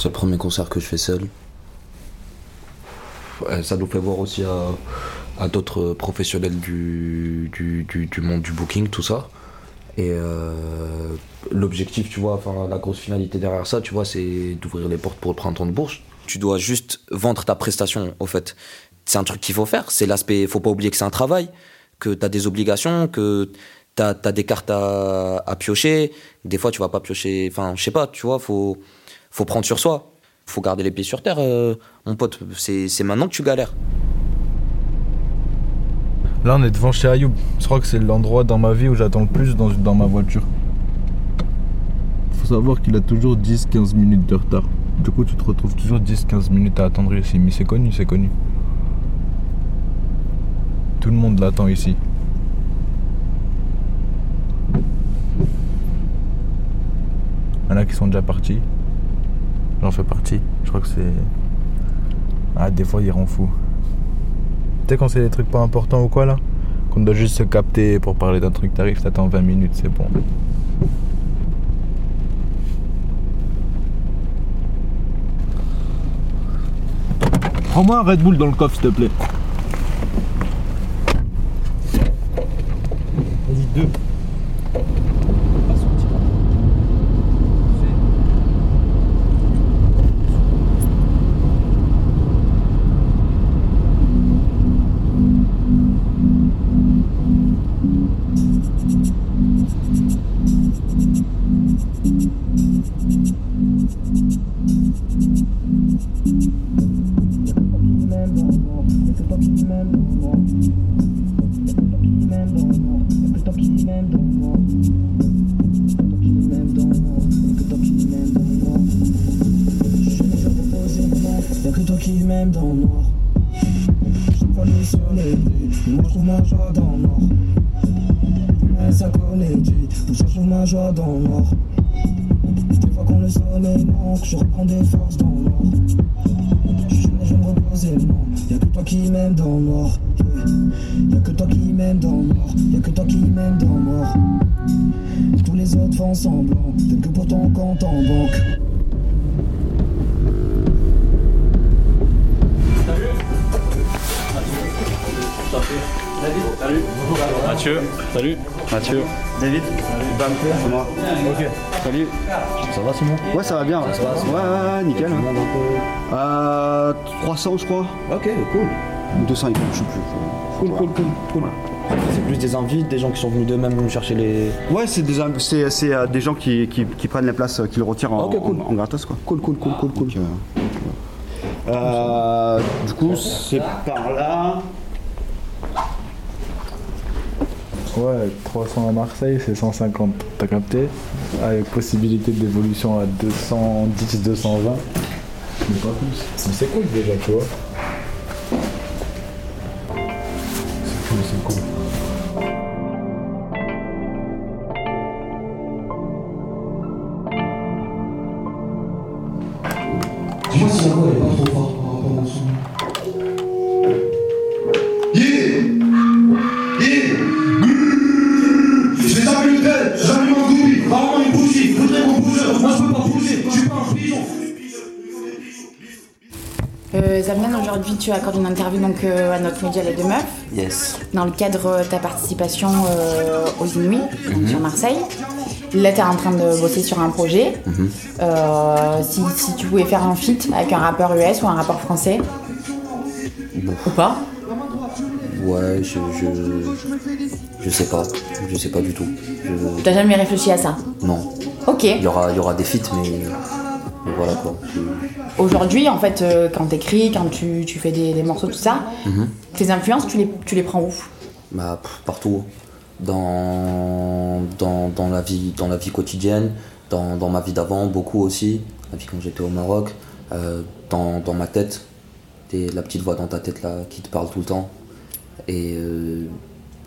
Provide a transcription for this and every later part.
C'est le premier concert que je fais seul. Ouais, ça nous fait voir aussi à, à d'autres professionnels du, du, du- du monde du booking, tout ça. Et euh, l'objectif, tu vois, enfin la grosse finalité derrière ça, tu vois, c'est d'ouvrir les portes pour le printemps de Bourges. Tu dois juste vendre ta prestation, au fait. C'est un truc qu'il faut faire. C'est l'aspect, faut pas oublier que c'est un travail, que tu as des obligations, que tu as, des cartes à, à piocher. Des fois, tu vas pas piocher. Enfin, je sais pas, tu vois, faut, faut prendre sur soi. Faut garder les pieds sur terre, euh, mon pote. C'est c'est maintenant que tu galères. Là, on est devant chez Ayoub. Je crois que c'est l'endroit dans ma vie où j'attends le plus dans, dans ma voiture. Faut savoir qu'il a toujours 10-15 minutes de retard. Du coup, tu te retrouves toujours 10-15 minutes à attendre ici. Mais c'est connu, c'est connu. Tout le monde l'attend ici. Il y en a qui sont déjà partis. J'en fais partie. Je crois que c'est. Ah, des fois, il rend fou. Tu sais, quand c'est des trucs pas importants ou quoi là Qu'on doit juste se capter pour parler d'un truc, t'arrives, t'attends 20 minutes, c'est bon. Prends-moi un Red Bull dans le coffre, s'il te plaît. Ma joie dans le noir. Des fois quand le soleil manque, je reprends des forces dans le noir. Je je me repose et non, y'a que toi qui m'aimes dans le noir. Y'a que toi qui m'aimes dans le noir, y'a que toi qui m'aimes dans le noir. Tous les autres font semblant, t'es que pour ton compte en banque. Mathieu, salut. Mathieu. David Bam, c'est moi. Ok. Salut. Ça va Simon? Ouais, ça va bien. Ça passe Ouais, nickel. Euh, 300, je crois. Ok, cool. Ou 200 et je sais plus. Cool, cool, cool, cool. C'est plus des invites, des gens qui sont venus d'eux-mêmes chercher les. Ouais, c'est des, c'est, c'est, euh, des gens qui, qui, qui prennent les places, euh, qui le retirent en, Ok, cool. en, en gratos, quoi. Cool, cool, cool, cool, cool. Donc, euh, euh, du coup, c'est par là. Ouais, 300 à Marseille, c'est 150. T'as capté Avec possibilité d'évolution à 210, 220. Mais pas plus. Mais c'est cool déjà, tu vois. C'est cool, c'est cool. Dis-moi si la voix est pas trop forte par rapport au son. Tu accordes une interview donc, euh, à notre média Les Deux Meufs Yes. dans le cadre de ta participation euh, aux Inuits donc Mhm. sur Marseille. Là tu es en train de bosser sur un projet. Mhm. Euh, si, si tu pouvais faire un feat avec un rappeur US ou un rappeur français Bon. ou pas Ouais, je, je. Je sais pas. Je sais pas du tout. Je- T'as jamais réfléchi à ça Non. Ok. Il y aura, il y aura des feats, mais. Mais voilà quoi. Aujourd'hui, en fait, euh, quand t'écris, quand tu, tu fais des, des morceaux, tout ça, Mhm. tes influences, tu les, tu les prends où? Bah, pff, partout. Dans, dans, dans, la vie, dans la vie quotidienne, dans, dans ma vie d'avant, beaucoup aussi. La vie quand j'étais au Maroc, euh, dans, dans ma tête. T'es la petite voix dans ta tête là qui te parle tout le temps. Et euh,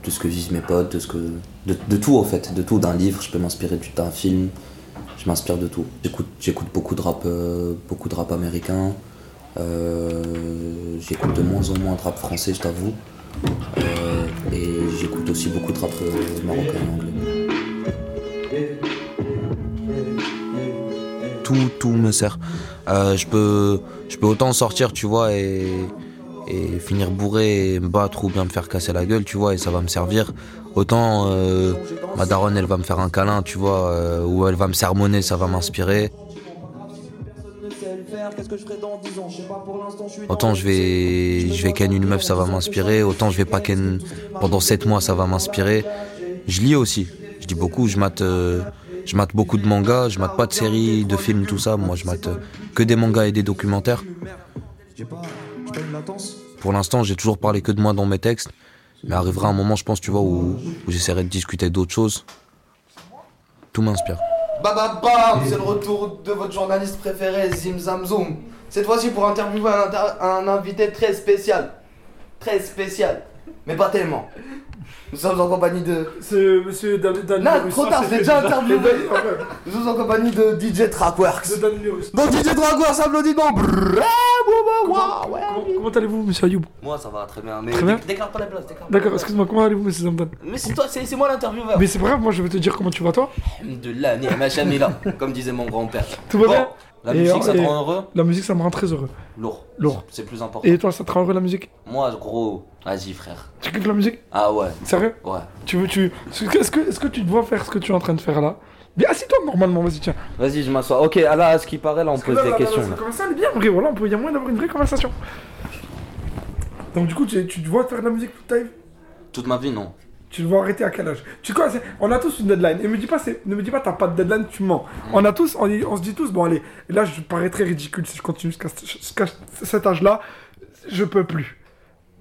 de ce que vivent mes potes, de, ce que, de, de tout en fait. De tout, d'un livre, je peux m'inspirer du- d'un film. Je m'inspire de tout. J'écoute, beaucoup de rap, euh, beaucoup de rap américain. Euh, j'écoute de moins en moins de rap français, je t'avoue. Euh, et j'écoute aussi beaucoup de rap marocain et anglais. Tout, tout me sert. Je peux, je peux autant sortir, tu vois, et, et finir bourré et me battre ou bien me faire casser la gueule, tu vois, et ça va me servir. Autant ma daronne, elle va me faire un câlin, tu vois, euh, ou elle va me sermonner, ça va m'inspirer. Autant je vais, je vais ken une meuf, ça va m'inspirer. Autant je vais pas ken pendant 7 mois, ça va m'inspirer. Je lis aussi. Je lis beaucoup. Je mate, euh, je mate beaucoup de mangas. Je mate pas de séries, de films, tout ça. Moi, je mate euh, que des mangas et des documentaires. Pour l'instant, j'ai toujours parlé que de moi dans mes textes. Mais arrivera un moment, je pense, tu vois, où, j'essaierai de discuter d'autres choses. Tout m'inspire. Bam, c'est le retour de votre journaliste préféré, Zim Zam Zoom. Cette fois-ci pour interviewer un, inter- un invité très spécial. Très spécial. Mais pas tellement. Nous sommes en compagnie de. C'est monsieur Dan Dan Non, trop tard, je l'ai c'est- déjà interviewé. Nous sommes en compagnie de DJ Trackworks. De Dan. Donc DJ Trackworks, applaudissements. Bravo, Comment, comment allez-vous, monsieur Ayoub? Moi ça va très bien, mais Très bien. dé- déclare pas la place, déclare pas la D'accord, excuse-moi, comment allez-vous, monsieur Zamdan Mais c'est toi, c'est moi l'intervieweur. Mais c'est pas grave, moi je vais te dire comment tu vas, toi. De là, là, comme disait mon grand-père. Tout va bien? La Et, musique, ça te rend heureux La musique, ça me rend très heureux. Lourd. Lourd. C'est plus important. Et toi, ça te rend heureux la musique? Moi, gros, vas-y, frère. Tu kiffes la musique? Ah ouais. Sérieux? Ouais. Tu veux, tu. Est-ce que, est-ce que tu dois faire ce que tu es en train de faire là? Bien, assis-toi normalement, vas-y, tiens. Vas-y, je m'assois. Ok, là, à ce qui paraît, là, on Parce que pose là, des là, questions. là, là. ça à aller bien, vrai, voilà, on peut- il y a moyen d'avoir une vraie conversation. Donc, du coup, tu, tu dois faire de la musique toute ta vie? Toute ma vie, non. Tu dois arrêter à quel âge? Tu vois, c'est- on a tous une deadline. Et me dis pas, ne me dis pas, t'as pas de deadline, tu mens. On a tous, on, se dit tous, bon allez, là je parais très ridicule si je continue jusqu'à jusqu'à cet âge-là, je peux plus.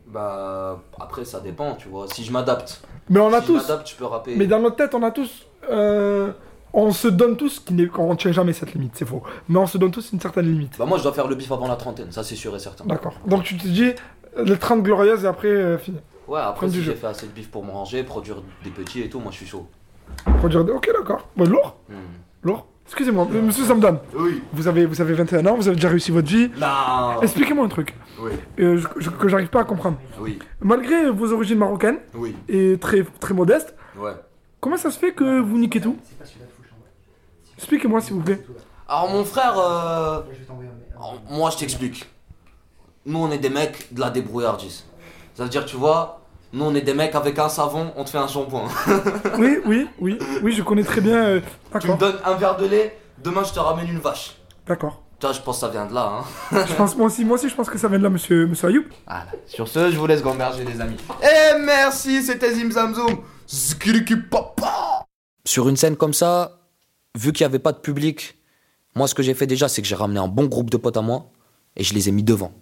Bah, après, ça dépend, tu vois. Si je m'adapte. Mais on a si tous. je m'adapte, je peux rapper. Mais dans notre tête, on a tous. euh, on se donne tous, qui n'est- on ne tient jamais cette limite, c'est faux. Mais on se donne tous une certaine limite. Bah, moi, je dois faire le bif avant la trentaine, ça, c'est sûr et certain. D'accord. Donc tu te dis, les 30 glorieuses et après, euh, fini. Ouais, après, si j'ai fait assez de bif pour me ranger, produire des petits et tout, moi, je suis chaud. Produire des- Ok, d'accord. Bon, lourd. Hmm. Lourd. Excusez-moi, euh, monsieur Samdan. Oui. Vous avez, vous avez 21 ans, vous avez déjà réussi votre vie. Non. Expliquez-moi un truc. Oui. euh, je- je- que j'arrive pas à comprendre. Oui. Malgré vos origines marocaines Oui. et très, très modestes, Ouais. comment ça se fait que vous niquez tout? Expliquez-moi s'il vous plaît. Alors, mon frère, euh, alors, moi, je t'explique. Nous, on est des mecs de la débrouillardise. Ça veut dire, tu vois, nous, on est des mecs avec un savon, on te fait un shampoing. Oui, oui, oui, oui, je connais très bien. euh, tu me donnes un verre de lait, demain, je te ramène une vache. D'accord. Tu vois, je pense que ça vient de là, hein. Je pense, moi aussi, moi aussi, je pense que ça vient de là, monsieur, monsieur Ayoub. Voilà. Sur ce, je vous laisse gamberger, les amis. Et merci, c'était Zim Zam Zoom. Zikiriki papa. Sur une scène comme ça, vu qu'il n'y avait pas de public, moi ce que j'ai fait déjà, c'est que j'ai ramené un bon groupe de potes à moi et je les ai mis devant.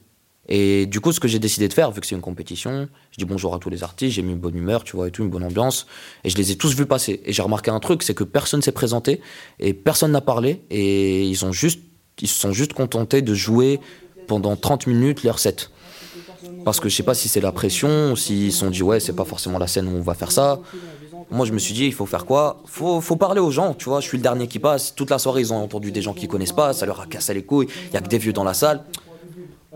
Et du coup, ce que j'ai décidé de faire, vu que c'est une compétition, je dis bonjour à tous les artistes, j'ai mis une bonne humeur, tu vois, et tout, une bonne ambiance, et je les ai tous vus passer. Et j'ai remarqué un truc, c'est que personne s'est présenté et personne n'a parlé, et ils ont juste, ils se sont juste contentés de jouer pendant 30 minutes leur set. Parce que je sais pas si c'est la pression, ou s'ils se sont dit ouais, c'est pas forcément la scène où on va faire ça. Moi, je me suis dit, il faut faire quoi? Faut, faut parler aux gens, tu vois. Je suis le dernier qui passe. Toute la soirée, ils ont entendu des gens qui connaissent pas. Ça leur a cassé les couilles. Il y a que des vieux dans la salle.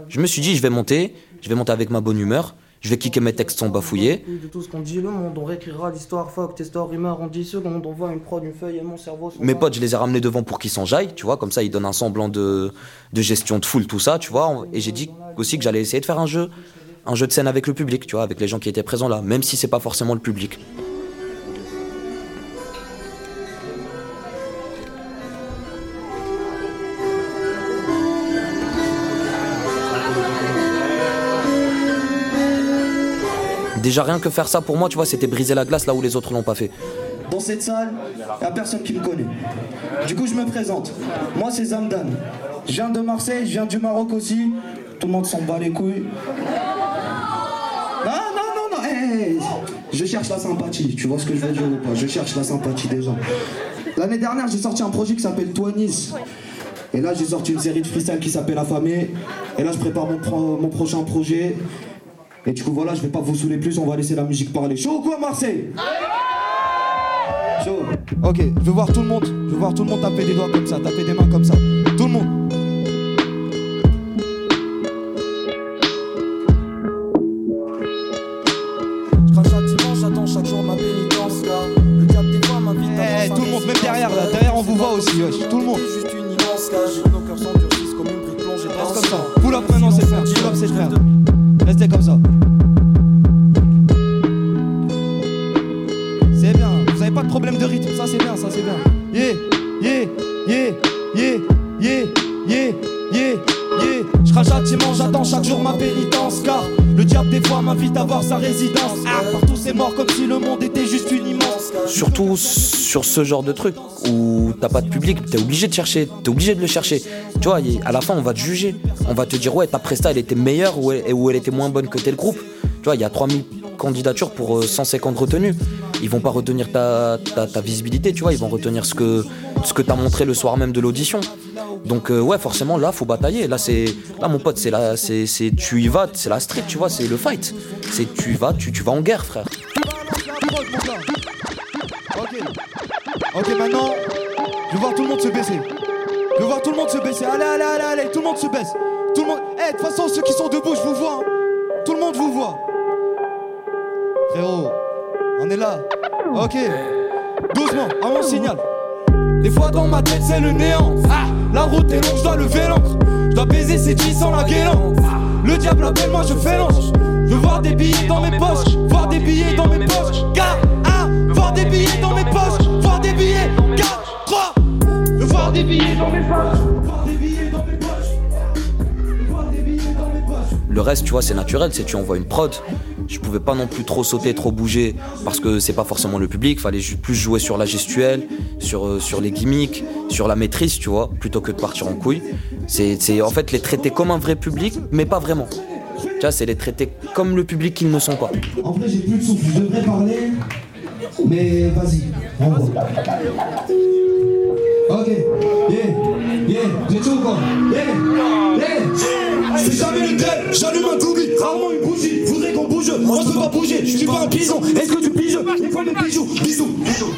Je me suis dit, je vais monter. Je vais monter avec ma bonne humeur. Je vais kicker mes textes sans bafouiller. De tout ce qu'on dit, le monde, on réécrira l'histoire, fuck, tes stories meurent en 10 secondes, on voit une prod, une feuille et mon cerveau. sont Mes potes, je les ai ramenés devant pour qu'ils s'enjaillent, tu vois. Comme ça, ils donnent un semblant de, de gestion de foule, tout ça, tu vois. Et j'ai dit aussi que j'allais essayer de faire un jeu. Un jeu de scène avec le public, tu vois, avec les gens qui étaient présents là. Même si c'est pas forcément le public. Déjà rien que faire ça pour moi, tu vois, c'était briser la glace là où les autres l'ont pas fait. Dans cette salle, y a personne qui me connaît. Du coup, je me présente. Moi, c'est Zamdan. Je viens de Marseille, je viens du Maroc aussi. Tout le monde s'en bat les couilles. Ah non, non, non, hey, hey. je cherche la sympathie. Tu vois ce que je veux dire ou pas? Je cherche la sympathie des gens. L'année dernière, j'ai sorti un projet qui s'appelle Toinis. Et là, j'ai sorti une série de freestyle qui s'appelle Affamé. Et là, je prépare mon prochain projet. Et du coup, voilà, je vais pas vous saouler plus, on va laisser la musique parler. Chaud ou quoi, Marseille Chaud. Ok, je veux voir tout le monde. Je veux voir tout le monde taper des doigts comme ça, taper des mains comme ça. Tout le monde. Ça, c'est bien, ça, c'est bien. Yeah, yeah, yeah, yeah, yeah, yeah, yeah, yeah. Je dimanche, j'attends chaque jour ma pénitence. Car le diable des fois m'invite à voir sa résidence. Ah, partout c'est mort comme si le monde était juste une immense. Surtout sur ce genre de truc où t'as pas de public, t'es obligé de chercher, t'es obligé de le chercher. Tu vois, à la fin, on va te juger. On va te dire, ouais, ta presta, elle était meilleure ou elle, ou elle était moins bonne que tel groupe. Tu vois, il y a 3000 candidatures pour euh, 150 retenues. Ils vont pas retenir ta, ta, visibilité, tu vois, ils vont retenir ce que, ce que t'as montré le soir même de l'audition. Donc, euh, ouais, forcément, là, faut batailler. Là, c'est, là, mon pote, c'est la, c'est, tu y vas, c'est la street, tu vois, c'est le fight. C'est, tu y vas, tu, tu vas en guerre, frère. Ok. Ok, maintenant, je veux voir tout le monde se baisser. Je veux voir tout le monde se baisser. Allez, allez, allez, allez, tout le monde se baisse. Tout le monde. Eh, de toute façon, ceux qui sont debout, je vous vois. hein. Tout le monde vous voit. Frérot, on est là. Ok. Doucement, à mon signal. Des fois dans ma tête c'est le néant. Ah, la route est longue, je dois lever l'encre. Je dois baiser cette vie sans la guélante. Le diable appelle, moi je fais l'ange. Je veux voir des billets dans mes poches, voir des billets dans mes poches. 4, 1, voir des billets dans mes poches, voir des billets. 4, 3, je. Voir des billets dans mes poches. Le reste, tu vois, c'est naturel, c'est tu envoies une prod. Je pouvais pas non plus trop sauter, trop bouger, parce que c'est pas forcément le public. Fallait plus jouer sur la gestuelle, sur, euh, sur les gimmicks, sur la maîtrise, tu vois, plutôt que de partir en couille. C'est en fait les traiter comme un vrai public, mais pas vraiment. Tu vois, c'est les traiter comme le public qu'ils ne sont pas. En vrai, j'ai plus de souffle, je devrais parler. Mais vas-y. Ok, yeah, yeah, j'ai tout quoi. Yeah, jamais le tel, j'allume un doobie, rarement une bougie. Voudrais qu'on bouge, moi je peux pas bouger, je suis pas un pigeon. Est-ce que tu piges? Il faut des bijoux, bisous, bisous.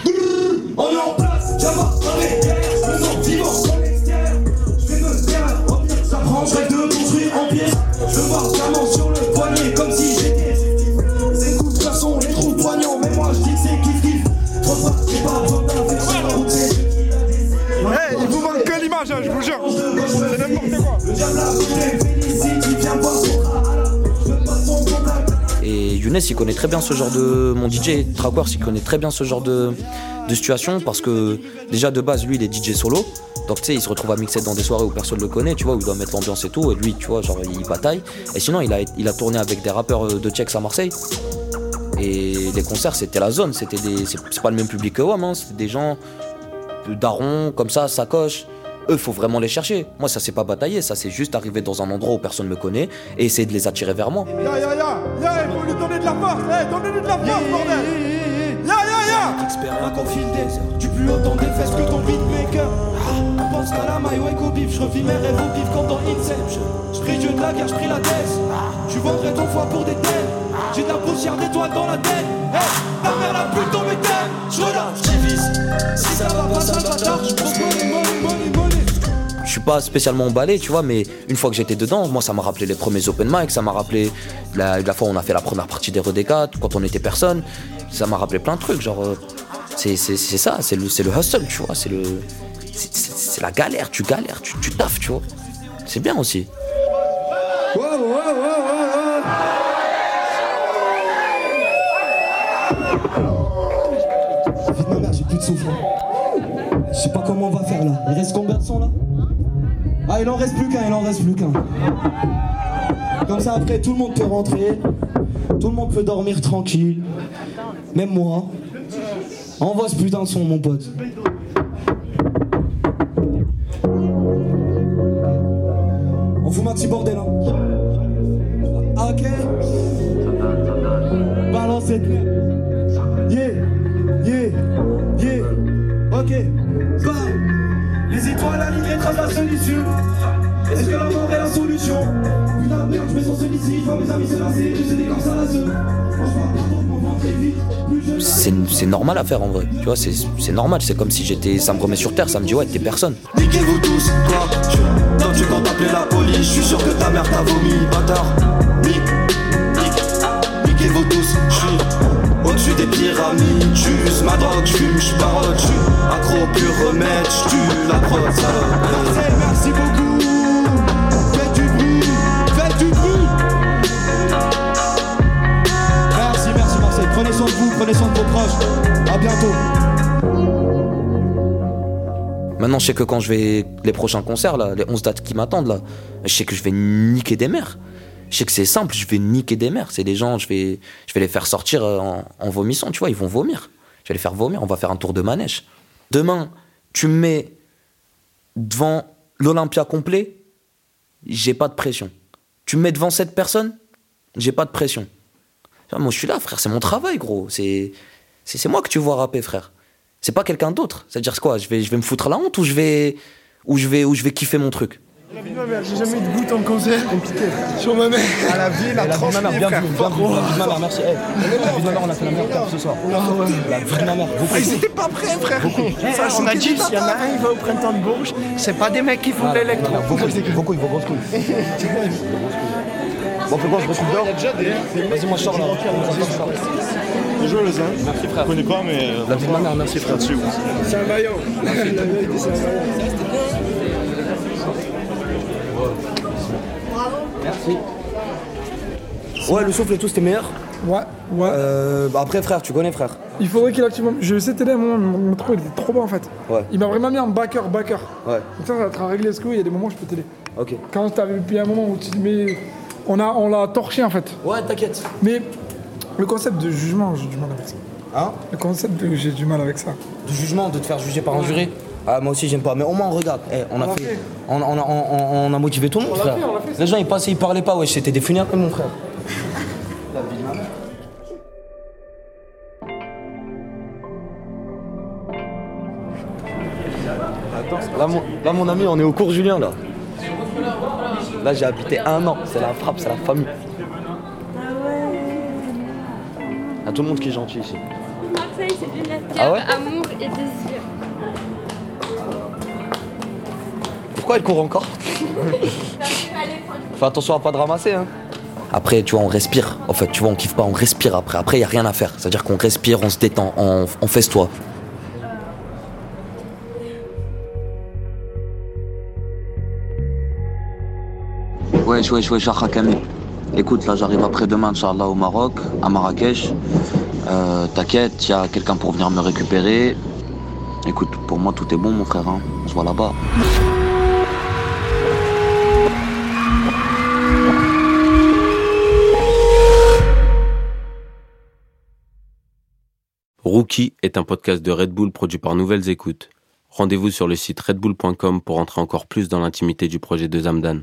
Et Younes, il connaît très bien ce genre de. Mon DJ, Trackwars, il connaît très bien ce genre de, situation parce que déjà de base, lui, il est DJ solo. Donc tu sais, il se retrouve à mixer dans des soirées où personne le connaît, tu vois, où il doit mettre l'ambiance et tout. Et lui, tu vois, genre, il bataille. Et sinon, il a, il a tourné avec des rappeurs de Tchex à Marseille. Et les concerts, c'était la zone. C'était des, c'est pas le même public que WAM, hein. C'était des gens de darons, comme ça, sacoche. Eux, faut vraiment les chercher. Moi, ça, c'est pas batailler. Ça, c'est juste arriver dans un endroit où personne me connaît et essayer de les attirer vers moi. Ya, ya, ya, ya, il faut lui donner de la force. Eh, donnez-lui de la force, bordel. Ya, ya, ya. Expert qu'on file des Du plus haut dans des fesses que ton beatmaker. Ah, On pense qu'à la maille, ouais, qu'au bif. Je revis mes rêves au bif comme dans Inception. Je prie Dieu de la guerre, je prie la tête Tu vendrais ton foie pour des têtes J'ai de la poussière d'étoiles dans la tête. Hey, ta mère la pute dans mes thèmes. Je relâche, j'ivise Si ça va pas, ça le bâtard Je pense money, money, money, pas spécialement emballé, tu vois, mais une fois que j'étais dedans, moi ça m'a rappelé les premiers open mic, ça m'a rappelé la, fois où on a fait la première partie des Redécat, quand on était personne, ça m'a rappelé plein de trucs, genre, euh, c'est ça, c'est le, le hustle, tu vois, c'est le. c'est- la galère, tu galères, tu, tu taffes, tu vois. C'est bien aussi. J'ai plus de. Je sais pas comment on va faire là. Il reste combien de sons là? Ah, il en reste plus qu'un, il en reste plus qu'un. Comme ça, après, tout le monde peut rentrer. Tout le monde peut dormir tranquille. Même moi. Envoie ce putain de son, mon pote. Tracent la solution. Est-ce que la mort est la solution? Putain de merde, je me sens seul ici, je vois mes amis se lasser, je sais des comme ça la seule. Est C'est normal à faire en vrai. Tu vois, c'est normal. C'est comme si j'étais. Ça me remet sur terre. Ça me dit, ouais, t'es personne. Niquez-vous tous, toi tu, Toi tu quand t'appelais la police Je suis sûr que ta mère t'a vomi, bâtard Nique, nique, niquez-vous tous Je suis au-dessus des pyramides. J'use ma drogue, j'fume, j'parole J'suis accro pur remède. J'tue la prod, salope. Merci beaucoup. Faites du bruit, faites du bruit. Merci, merci Marseille Prenez soin de vous, prenez soin de vos proches. À bientôt. Maintenant, je sais que quand je vais. Les prochains concerts, là, les 11 dates qui m'attendent, là, je sais que je vais niquer des mères. Je sais que c'est simple, je vais niquer des mères. C'est des gens, je vais, je vais les faire sortir euh, en, vomissant, tu vois, ils vont vomir. Je vais les faire vomir, on va faire un tour de manège. Demain, tu me mets devant l'Olympia complet, j'ai pas de pression. Tu me mets devant cette personne, j'ai pas de pression. Vois, Moi, je suis là, frère, c'est mon travail, gros. C'est, c'est, c'est moi que tu vois rapper, frère. C'est pas quelqu'un d'autre. C'est-à-dire quoi je vais, je vais me foutre la honte ou je vais, ou je vais, ou je vais kiffer mon truc? La vie de ma mère, j'ai jamais eu de goût en concert. Compliqué. Sur ma mère. À la vie, la La vie de ma mère, transmis, bien vu, bien vu. La vie de ma mère, merci. Eh, La vie de ma mère, on a fait la meilleure table ce soir. La vie de ma mère, beaucoup. Ah, ils étaient pas prêts, frère. Ça, on a dit, s'il y en a un, il va au printemps de Bourges. C'est pas des mecs qui font de l'électro. Beaucoup, beaucoup, il faut grosse couille. Bon, fais quoi, je retrouve dehors Vas-y, moi je sors là. Bonjour les uns. Merci frère. Je connais pas, mais. euh, La vie de ma mère, merci frère. Là-dessus. C'est un vaillant. La Ouais, le souffle et tout, c'était meilleur Ouais, ouais. Euh, bah après, frère, tu connais, frère. Il faudrait qu'il active. Je vais essayer de t'aider à un moment, mon, mon trou, il était trop bas en fait. Ouais. Il m'a vraiment mis en backer, backer. Ouais. Donc ça, ça va te régler ce coup, il y a des moments où je peux t'aider. Ok. Quand t'avais puis un moment où tu mais on a on l'a torché en fait. Ouais, t'inquiète. Mais le concept de jugement, j'ai du mal avec ça. Hein? Le concept de j'ai du mal avec ça. De jugement, de te faire juger par un juré ah, moi aussi j'aime pas, mais au moins regarde, Eh, on, a fait, fait. On, on a, on- on a motivé tout le monde, frère. fait, on l'a fait, Les gens ils passaient, ils parlaient pas, ouais, c'était des funérailles, mon frère. Là mon, là, mon ami, on est au cours Julien, là. Là, j'ai habité un an. C'est la frappe, c'est la famille. Il y a tout le monde qui est gentil ici. Marseille, c'est une Ah ouais? Amour et désir. Pourquoi elle court encore Fais attention à pas de ramasser, hein. Après, tu vois, on respire. En fait, tu vois, on kiffe pas, on respire après. Après, il a rien à faire. C'est-à-dire qu'on respire, on se détend, on, on festoie. Wesh, wesh, wesh, Hakami. Écoute, là, j'arrive après-demain, Inch'Allah, au Maroc, à Marrakech. Euh, T'inquiète, il y a quelqu'un pour venir me récupérer. Écoute, pour moi, tout est bon, mon frère. hein. On se voit là-bas. Rookie est un podcast de Red Bull produit par Nouvelles Écoutes. Rendez-vous sur le site redbull.com pour entrer encore plus dans l'intimité du projet de Zamdan.